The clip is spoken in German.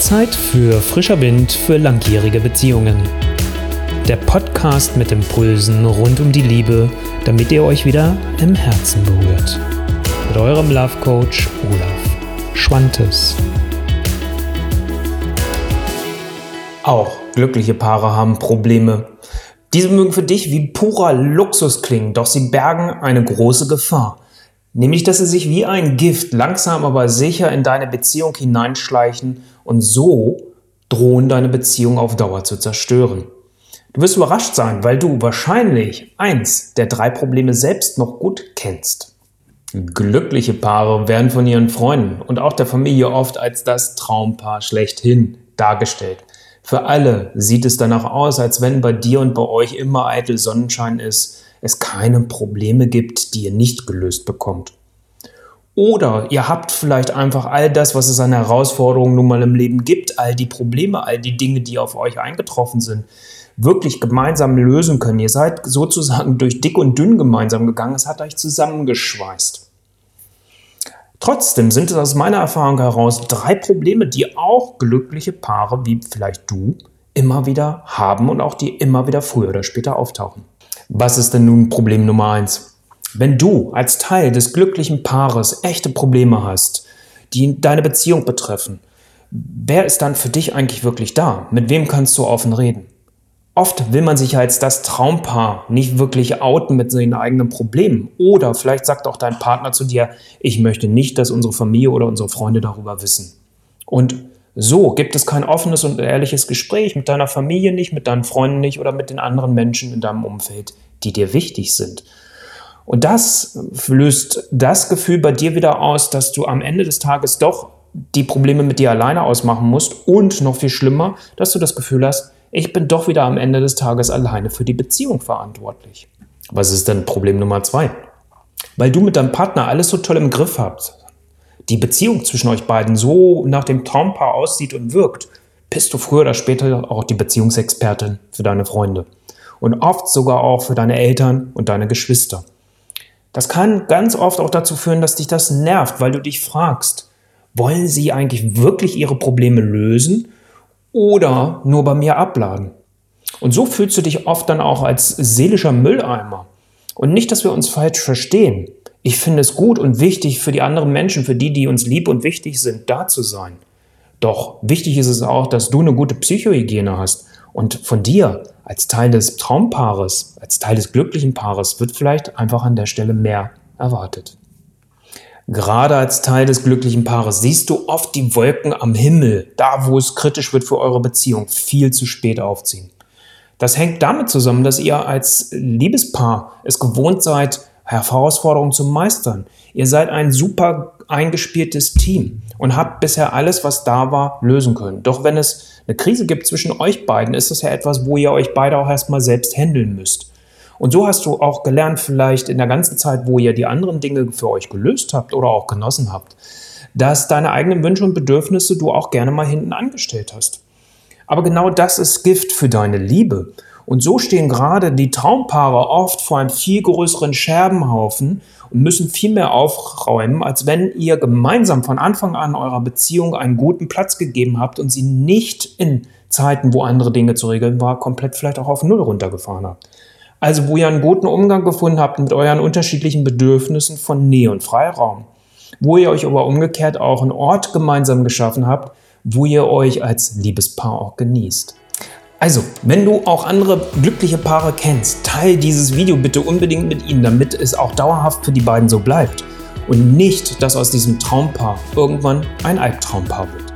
Zeit für frischer Wind für langjährige Beziehungen. Der Podcast mit Impulsen rund um die Liebe, damit ihr euch wieder im Herzen berührt. Mit eurem Love Coach Olaf Schwantes. Auch glückliche Paare haben Probleme. Diese mögen für dich wie purer Luxus klingen, doch sie bergen eine große Gefahr. Nämlich, dass sie sich wie ein Gift langsam aber sicher in deine Beziehung hineinschleichen und so drohen deine Beziehung auf Dauer zu zerstören. Du wirst überrascht sein, weil du wahrscheinlich eins der drei Probleme selbst noch gut kennst. Glückliche Paare werden von ihren Freunden und auch der Familie oft als das Traumpaar schlechthin dargestellt. Für alle sieht es danach aus, als wenn bei dir und bei euch immer eitel Sonnenschein ist, es keine Probleme gibt, die ihr nicht gelöst bekommt. Oder ihr habt vielleicht einfach all das, was es an Herausforderungen nun mal im Leben gibt, all die Probleme, all die Dinge, die auf euch eingetroffen sind, wirklich gemeinsam lösen können. Ihr seid sozusagen durch dick und dünn gemeinsam gegangen, es hat euch zusammengeschweißt. Trotzdem sind es aus meiner Erfahrung heraus drei Probleme, die auch glückliche Paare wie vielleicht du immer wieder haben und auch die immer wieder früher oder später auftauchen. Was ist denn nun Problem Nummer eins? Wenn du als Teil des glücklichen Paares echte Probleme hast, die deine Beziehung betreffen, wer ist dann für dich eigentlich wirklich da? Mit wem kannst du offen reden? Oft will man sich als das Traumpaar nicht wirklich outen mit seinen eigenen Problemen. Oder vielleicht sagt auch dein Partner zu dir, ich möchte nicht, dass unsere Familie oder unsere Freunde darüber wissen. Und so gibt es kein offenes und ehrliches Gespräch mit deiner Familie nicht, mit deinen Freunden nicht oder mit den anderen Menschen in deinem Umfeld, die dir wichtig sind. Und das löst das Gefühl bei dir wieder aus, dass du am Ende des Tages doch die Probleme mit dir alleine ausmachen musst und noch viel schlimmer, dass du das Gefühl hast, ich bin doch wieder am Ende des Tages alleine für die Beziehung verantwortlich. Was ist denn Problem Nummer zwei? Weil du mit deinem Partner alles so toll im Griff habt, die Beziehung zwischen euch beiden so nach dem Traumpaar aussieht und wirkt, bist du früher oder später auch die Beziehungsexpertin für deine Freunde und oft sogar auch für deine Eltern und deine Geschwister. Das kann ganz oft auch dazu führen, dass dich das nervt, weil du dich fragst, wollen sie eigentlich wirklich ihre Probleme lösen oder nur bei mir abladen? Und so fühlst du dich oft dann auch als seelischer Mülleimer. Und nicht, dass wir uns falsch verstehen. Ich finde es gut und wichtig für die anderen Menschen, für die, die uns lieb und wichtig sind, da zu sein. Doch wichtig ist es auch, dass du eine gute Psychohygiene hast. Und von dir als Teil des Traumpaares, als Teil des glücklichen Paares wird vielleicht einfach an der Stelle mehr erwartet. Gerade als Teil des glücklichen Paares siehst du oft die Wolken am Himmel, da wo es kritisch wird für eure Beziehung, viel zu spät aufziehen. Das hängt damit zusammen, dass ihr als Liebespaar es gewohnt seid, Herausforderungen zu meistern. Ihr seid ein super eingespieltes Team und habt bisher alles, was da war, lösen können. Doch wenn es eine Krise gibt zwischen euch beiden, ist das ja etwas, wo ihr euch beide auch erstmal selbst handeln müsst. Und so hast du auch gelernt, vielleicht in der ganzen Zeit, wo ihr die anderen Dinge für euch gelöst habt oder auch genossen habt, dass deine eigenen Wünsche und Bedürfnisse du auch gerne mal hinten angestellt hast. Aber genau das ist Gift für deine Liebe. Und so stehen gerade die Traumpaare oft vor einem viel größeren Scherbenhaufen und müssen viel mehr aufräumen, als wenn ihr gemeinsam von Anfang an eurer Beziehung einen guten Platz gegeben habt und sie nicht in Zeiten, wo andere Dinge zu regeln war, komplett vielleicht auch auf Null runtergefahren habt. Also wo ihr einen guten Umgang gefunden habt mit euren unterschiedlichen Bedürfnissen von Nähe und Freiraum. Wo ihr euch aber umgekehrt auch einen Ort gemeinsam geschaffen habt, wo ihr euch als Liebespaar auch genießt. Also, wenn du auch andere glückliche Paare kennst, teile dieses Video bitte unbedingt mit ihnen, damit es auch dauerhaft für die beiden so bleibt und nicht, dass aus diesem Traumpaar irgendwann ein Albtraumpaar wird.